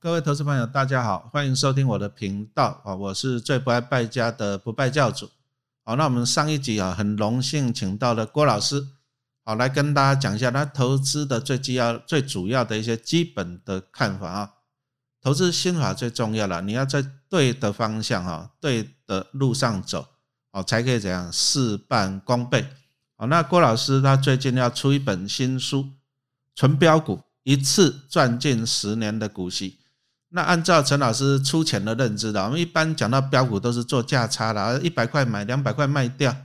各位投资朋友，大家好，欢迎收听我的频道啊！我是最不爱败家的不败教主。好，那我们上一集啊，很荣幸请到了郭老师，好来跟大家讲一下他投资的最基要、最主要的一些基本的看法啊。投资心法最重要了，你要在对的方向哈，对的路上走，哦，才可以怎样事半功倍。好，那郭老师他最近要出一本新书，纯标股，一次赚进十年的股息。那按照陈老师粗浅的认知的，我们一般讲到标股都是做价差的，一百块买，两百块卖掉。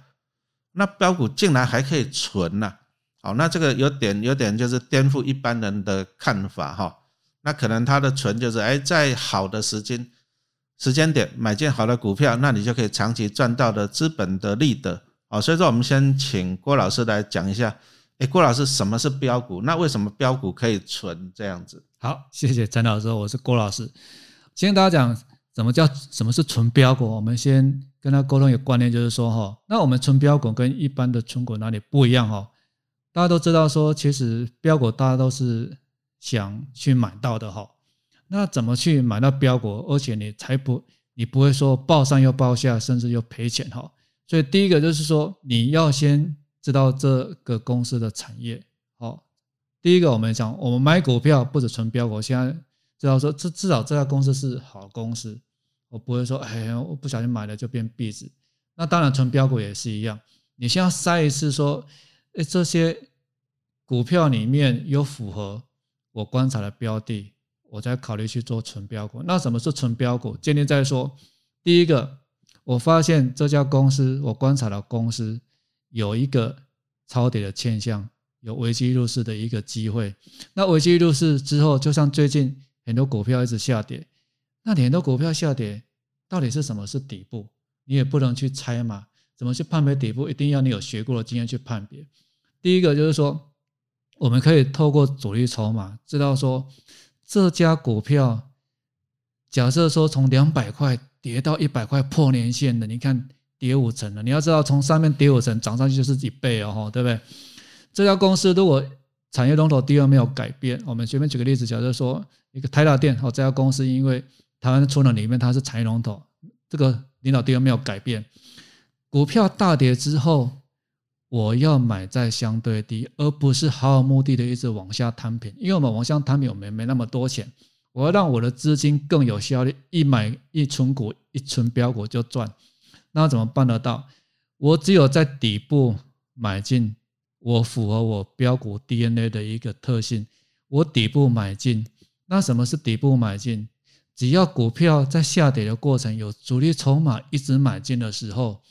那标股竟然还可以存呐？好，那这个有点有点就是颠覆一般人的看法哈。那可能他的存就是哎，在好的时间时间点买进好的股票，那你就可以长期赚到的资本的利得。好，所以说我们先请郭老师来讲一下。哎，郭老师，什么是标股？那为什么标股可以存这样子？好，谢谢陈老师，我是郭老师。先跟大家讲，什么叫什么是纯标股？我们先跟他沟通一个观念，就是说哈，那我们纯标股跟一般的纯股哪里不一样哈？大家都知道说，其实标股大家都是想去买到的哈。那怎么去买到标股？而且你才不，你不会说报上又报下，甚至又赔钱哈。所以第一个就是说，你要先。知道这个公司的产业好，第一个我们讲，我们买股票不止纯标股，现在知道说，至至少这家公司是好公司，我不会说，哎，我不小心买了就变壁纸。那当然纯标股也是一样，你先要筛一次，说，哎，这些股票里面有符合我观察的标的，我再考虑去做纯标股。那什么是纯标股？今天再说，第一个，我发现这家公司，我观察的公司。有一个超跌的现象，有危机入市的一个机会。那危机入市之后，就像最近很多股票一直下跌，那你很多股票下跌，到底是什么是底部？你也不能去猜嘛。怎么去判别底部？一定要你有学过的经验去判别。第一个就是说，我们可以透过主力筹码知道说，这家股票，假设说从两百块跌到一百块破年线的，你看。跌五成了，你要知道，从上面跌五成涨上去就是几倍哦，对不对？这家公司如果产业龙头地位没有改变，我们随便举个例子，假设说一个台达电，哦，这家公司因为台湾出能里面它是产业龙头，这个领导地位没有改变，股票大跌之后，我要买在相对低，而不是毫无目的的一直往下摊平，因为我们往下摊平，我们没那么多钱，我要让我的资金更有效率，一买一存股，一存标股就赚。那怎么办得到？我只有在底部买进，我符合我标股 DNA 的一个特性，我底部买进。那什么是底部买进？只要股票在下跌的过程有主力筹码一直买进的时候，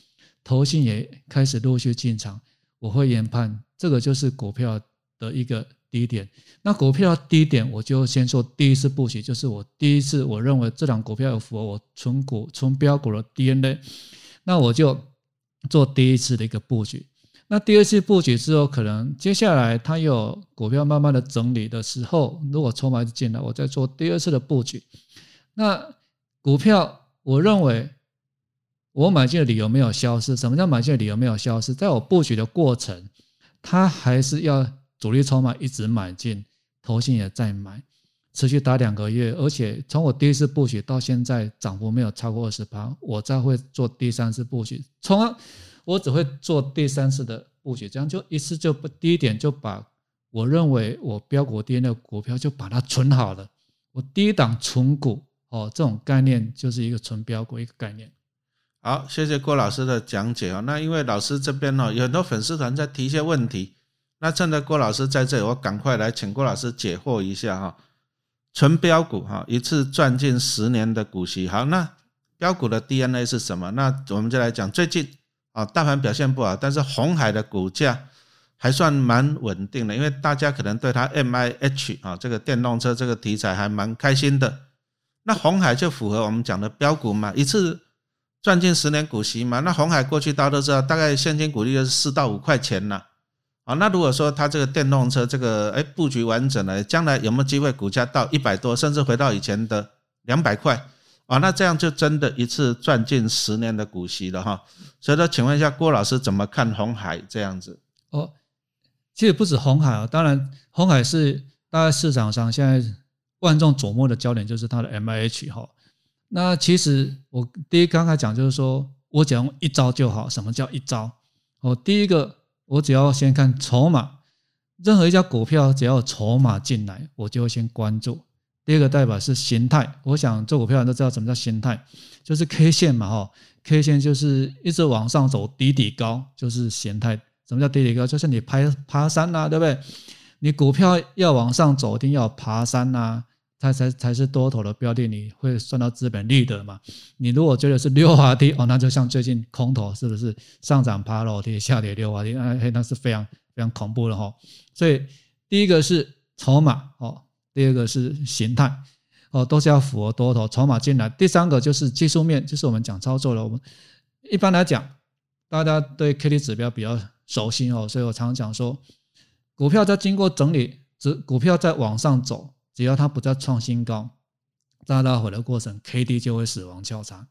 投信也开始陆续进场，我会研判这个就是股票的一个低点。那股票低点，我就先做第一次布局，就是我第一次我认为这档股票有符合我纯股纯标股的 DNA。那我就做第一次的一个布局。那第二次布局之后，可能接下来它有股票慢慢的整理的时候，如果筹码进来，我再做第二次的布局。那股票，我认为我买进的理由没有消失。什么叫买进的理由没有消失？在我布局的过程，它还是要主力筹码一直买进，投信也在买。持续打两个月，而且从我第一次布局到现在涨幅没有超过二十八，我再会做第三次布局。从我只会做第三次的布局，这样就一次就不第一点就把我认为我标股跌的股票就把它存好了。我第一档存股哦，这种概念就是一个存标股一个概念。好，谢谢郭老师的讲解啊。那因为老师这边呢有很多粉丝团在提一些问题，那趁着郭老师在这里，我赶快来请郭老师解惑一下哈。纯标股哈，一次赚进十年的股息。好，那标股的 DNA 是什么？那我们就来讲最近啊，大盘表现不好，但是红海的股价还算蛮稳定的，因为大家可能对它 MIH 啊这个电动车这个题材还蛮开心的。那红海就符合我们讲的标股嘛，一次赚进十年股息嘛。那红海过去大家都知道，大概现金股利就是四到五块钱了。好，那如果说它这个电动车这个哎布局完整了，将来有没有机会股价到一百多，甚至回到以前的两百块？啊，那这样就真的一次赚进十年的股息了哈。所以说，请问一下郭老师怎么看红海这样子？哦，其实不止红海啊，当然红海是大概市场上现在万众瞩目的焦点就是它的 M I H 哈。那其实我第一刚才讲就是说我讲一招就好。什么叫一招？哦，第一个我只要先看筹码，任何一家股票只要筹码进来，我就会先关注。第二个代表是形态，我想做股票人都知道什么叫形态，就是 K 线嘛哈，K 线就是一直往上走，底底高就是形态。什么叫底底高？就是你爬爬山呐，对不对？你股票要往上走，一定要爬山呐，它才才是多头的标的，你会算到资本利得嘛。你如果觉得是溜滑梯哦，那就像最近空头是不是上涨爬楼梯，下跌溜滑梯？哎，那是非常非常恐怖的哈。所以第一个是筹码哦。第二个是形态，哦，都是要符合多头筹码进来。第三个就是技术面，就是我们讲操作了。我们一般来讲，大家对 K D 指标比较熟悉哦，所以我常讲说，股票在经过整理，只股票在往上走，只要它不再创新高，大拉回的过程，K D 就会死亡交叉。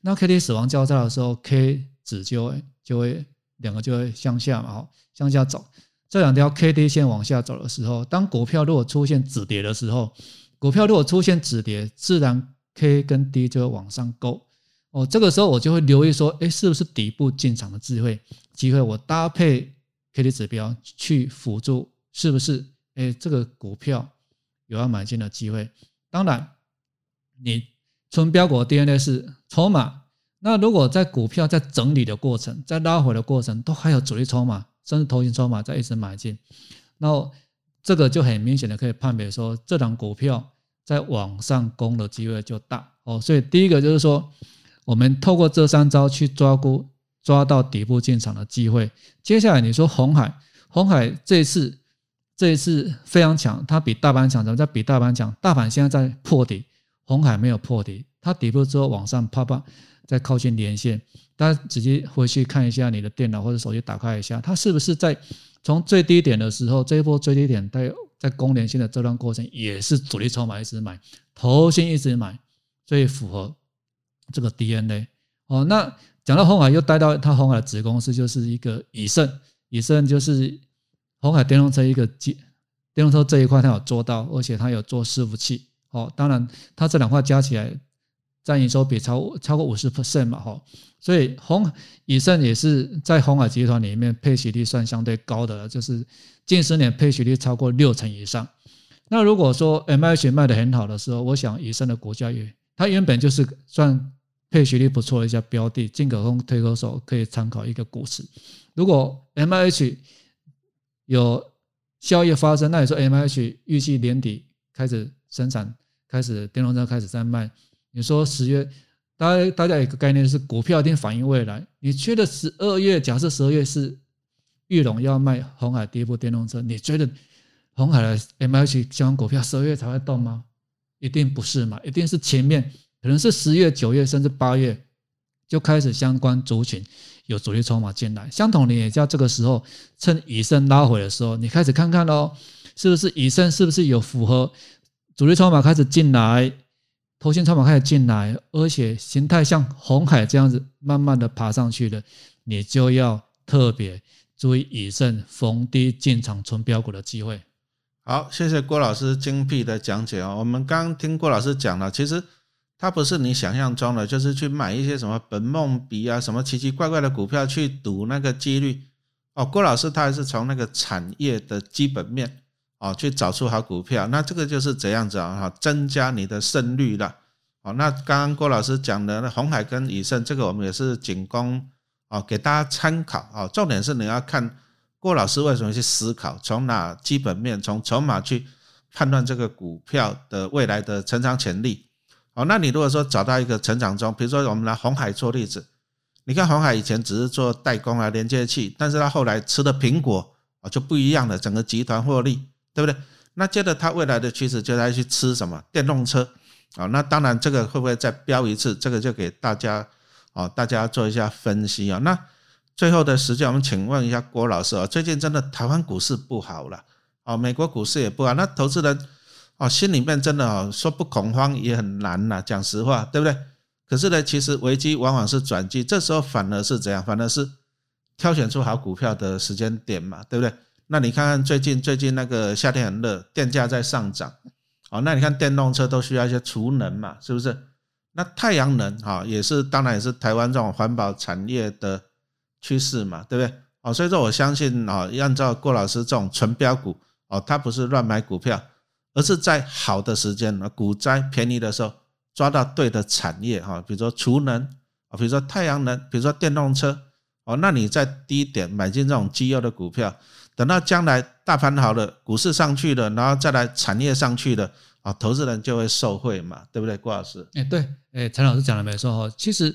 那 K D 死亡交叉的时候，K 指就会就会两个就会向下嘛，好，向下走。这两条 K D 线往下走的时候，当股票如果出现止跌的时候，股票如果出现止跌，自然 K 跟 D 就会往上勾。哦，这个时候我就会留意说，哎，是不是底部进场的机会？机会我搭配 K D 指标去辅助，是不是？哎，这个股票有要买进的机会。当然，你纯标股 DNA 是筹码。那如果在股票在整理的过程，在拉回的过程，都还有主力筹码。甚至投型筹码在一直买进，然后这个就很明显的可以判别说，这档股票在往上攻的机会就大哦。所以第一个就是说，我们透过这三招去抓股，抓到底部进场的机会。接下来你说红海，红海这次这一次非常强，它比大盘强，怎么在比大盘强？大盘现在在破底，红海没有破底，它底部之后往上啪啪在靠近连线。大家直接回去看一下你的电脑或者手机，打开一下，它是不是在从最低点的时候，这一波最低点在在攻连线的这段过程，也是主力筹码一直买，头先一直买，所以符合这个 DNA 哦。那讲到红海，又带到它红海的子公司，就是一个以盛，以盛就是红海电动车一个机电动车这一块，它有做到，而且它有做伺服器哦。当然，它这两块加起来。占营收比超超过五十 percent 嘛，哈，所以红以盛也是在红海集团里面配息率算相对高的，就是近十年配息率超过六成以上。那如果说 M H 卖的很好的时候，我想以盛的股价也，它原本就是算配息率不错的一家标的，进可攻退可守，可以参考一个股市。如果 M H 有效益发生，那你说 M H 预计年底开始生产，开始电动车开始在卖。你说十月，大大家有个概念是股票一定反映未来。你觉得十二月，假设十二月是玉龙要卖红海第一部电动车，你觉得红海的 M H 相关股票十二月才会动吗？一定不是嘛，一定是前面可能是十月、九月甚至八月就开始相关族群有主力筹码进来。相同的也叫这个时候趁以盛拉回的时候，你开始看看喽，是不是以盛是不是有符合主力筹码开始进来？头先筹码开始进来，而且形态像红海这样子慢慢的爬上去的，你就要特别注意以盛逢低进场存标股的机会。好，谢谢郭老师精辟的讲解哦。我们刚听郭老师讲了，其实他不是你想象中的，就是去买一些什么本梦比啊，什么奇奇怪怪的股票去赌那个几率哦。郭老师他还是从那个产业的基本面。哦，去找出好股票，那这个就是这样子啊，哈，增加你的胜率了。哦，那刚刚郭老师讲的那红海跟以盛，这个我们也是仅供哦给大家参考啊。重点是你要看郭老师为什么去思考，从哪基本面、从筹码去判断这个股票的未来的成长潜力。哦，那你如果说找到一个成长中，比如说我们拿红海做例子，你看红海以前只是做代工啊、连接器，但是他后来吃的苹果啊就不一样了，整个集团获利。对不对？那接着它未来的趋势就在去吃什么电动车啊？那当然这个会不会再标一次？这个就给大家啊，大家做一下分析啊。那最后的时间，我们请问一下郭老师啊，最近真的台湾股市不好了啊，美国股市也不好，那投资人哦心里面真的啊说不恐慌也很难呐，讲实话，对不对？可是呢，其实危机往往是转机，这时候反而是怎样？反而是挑选出好股票的时间点嘛，对不对？那你看看最近最近那个夏天很热，电价在上涨，哦，那你看电动车都需要一些储能嘛，是不是？那太阳能哈也是，当然也是台湾这种环保产业的趋势嘛，对不对？哦，所以说我相信啊，按照郭老师这种纯标股哦，他不是乱买股票，而是在好的时间啊，股灾便宜的时候抓到对的产业哈，比如说储能啊，比如说太阳能，比如说电动车哦，那你在低点买进这种绩优的股票，等到将来大盘好了，股市上去了，然后再来产业上去了。啊，投资人就会受惠嘛，对不对，郭老师？哎，对，哎，陈老师讲的没错哈。其实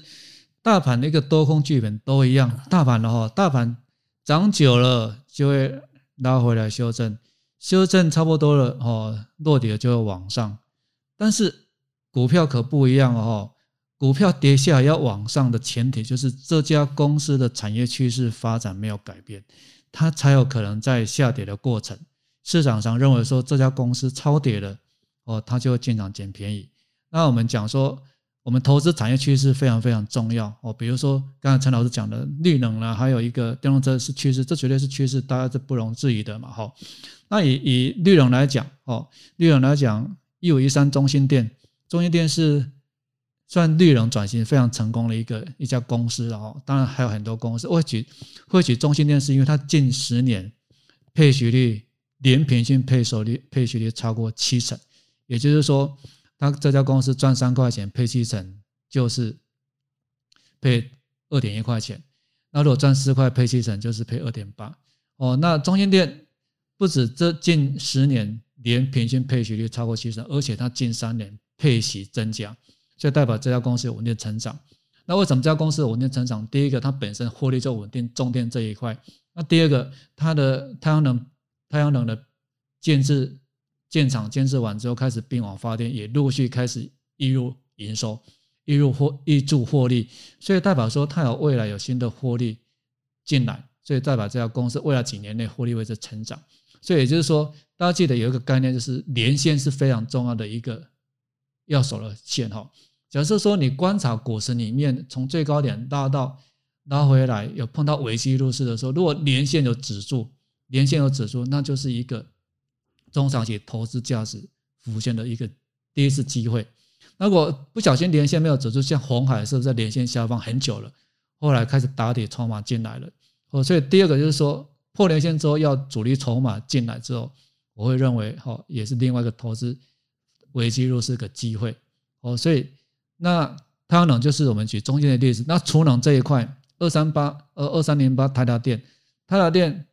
大盘的一个多空剧本都一样，大盘的话，大盘涨久了就会拉回来修正，修正差不多了哦，落底了就要往上。但是股票可不一样哦，股票跌下要往上的前提就是这家公司的产业趋势发展没有改变，它才有可能在下跌的过程，市场上认为说这家公司超跌了。哦，它就会进场捡便宜。那我们讲说，我们投资产业趋势非常非常重要哦。比如说刚才陈老师讲的绿能呢，还有一个电动车是趋势，这绝对是趋势，大家是不容置疑的嘛。哈，那以以绿能来讲，哦，绿能来讲，一五一三中心店，中心店是算绿能转型非常成功的一个一家公司哦。当然还有很多公司，会举会举中心店是因为它近十年配息率年平均配收率配息率超过七成。也就是说，他这家公司赚三块钱，配七成就是配二点一块钱。那如果赚四块，配七成就是配二点八。哦，那中心店不止这近十年年平均配息率超过七成，而且它近三年配息增加，所以代表这家公司有稳定成长。那为什么这家公司稳定成长？第一个，它本身获利就稳定，重电这一块。那第二个，它的太阳能太阳能的建制。建厂建设完之后，开始并网发电，也陆续开始移入营收，移入获溢注获利，所以代表说它有未来有新的获利进来，所以代表这家公司未来几年内获利会在成长。所以也就是说，大家记得有一个概念，就是连线是非常重要的一个要守的线哈。假设说你观察股市里面从最高点拉到拉回来，有碰到危机入市的时候，如果连线有止住，连线有止住，那就是一个。中长期投资价值浮现的一个第一次机会，如果不小心连线没有走出，像红海是不是在连线下方很久了？后来开始打底筹码进来了，哦，所以第二个就是说破连线之后要主力筹码进来之后，我会认为哦也是另外一个投资危机入市个机会哦，所以那太阳能就是我们举中间的例子，那储能这一块二三八呃二三零八台达电，台达电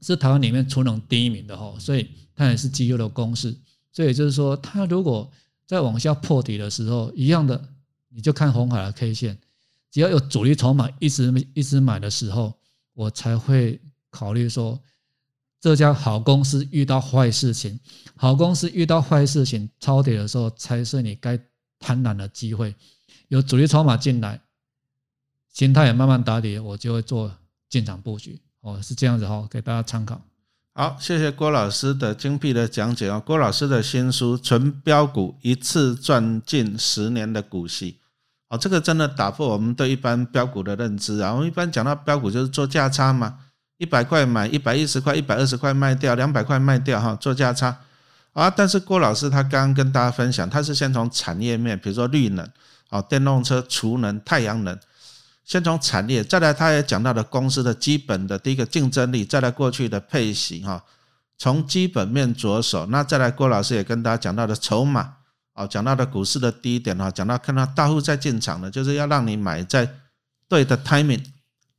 是台湾里面储能第一名的哈，所以。它也是绩优的公式，所以就是说，它如果在往下破底的时候，一样的，你就看红海的 K 线，只要有主力筹码一直一直买的时候，我才会考虑说，这家好公司遇到坏事情，好公司遇到坏事情超跌的时候，才是你该贪婪的机会。有主力筹码进来，心态也慢慢打底，我就会做进场布局。哦，是这样子哈，给大家参考。好，谢谢郭老师的精辟的讲解哦。郭老师的新书《纯标股一次赚近十年的股息》，哦，这个真的打破我们对一般标股的认知啊。我们一般讲到标股就是做价差嘛，一百块买，一百一十块、一百二十块卖掉，两百块卖掉哈，做价差啊。但是郭老师他刚刚跟大家分享，他是先从产业面，比如说绿能、啊电动车、储能、太阳能。先从产业，再来，他也讲到了公司的基本的第一个竞争力，再来过去的配型哈，从基本面着手，那再来郭老师也跟大家讲到的筹码，啊，讲到的股市的低点哈，讲到看到大户在进场的，就是要让你买在对的 timing，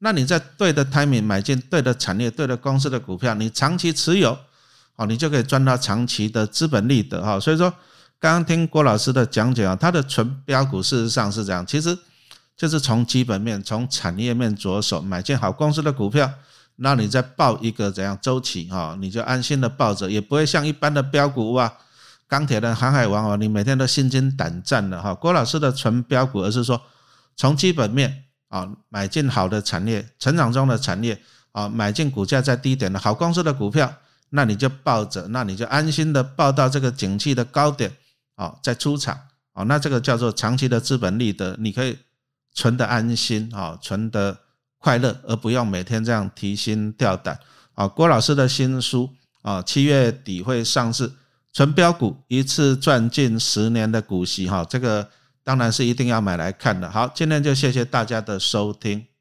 那你在对的 timing 买进对的产业、对的公司的股票，你长期持有，好，你就可以赚到长期的资本利得哈。所以说，刚刚听郭老师的讲解啊，他的纯标股事实上是这样，其实。就是从基本面、从产业面着手，买进好公司的股票，那你再报一个怎样周期哈，你就安心的抱着，也不会像一般的标股哇，钢铁的航海王哦，你每天都心惊胆战的哈。郭老师的纯标股，而是说从基本面啊，买进好的产业、成长中的产业啊，买进股价在低点的好公司的股票，那你就抱着，那你就安心的抱到这个景气的高点啊，再出场啊，那这个叫做长期的资本利得，你可以。存的安心啊，存的快乐，而不用每天这样提心吊胆啊。郭老师的新书啊，七月底会上市，《纯标股一次赚近十年的股息哈，这个当然是一定要买来看的。好，今天就谢谢大家的收听。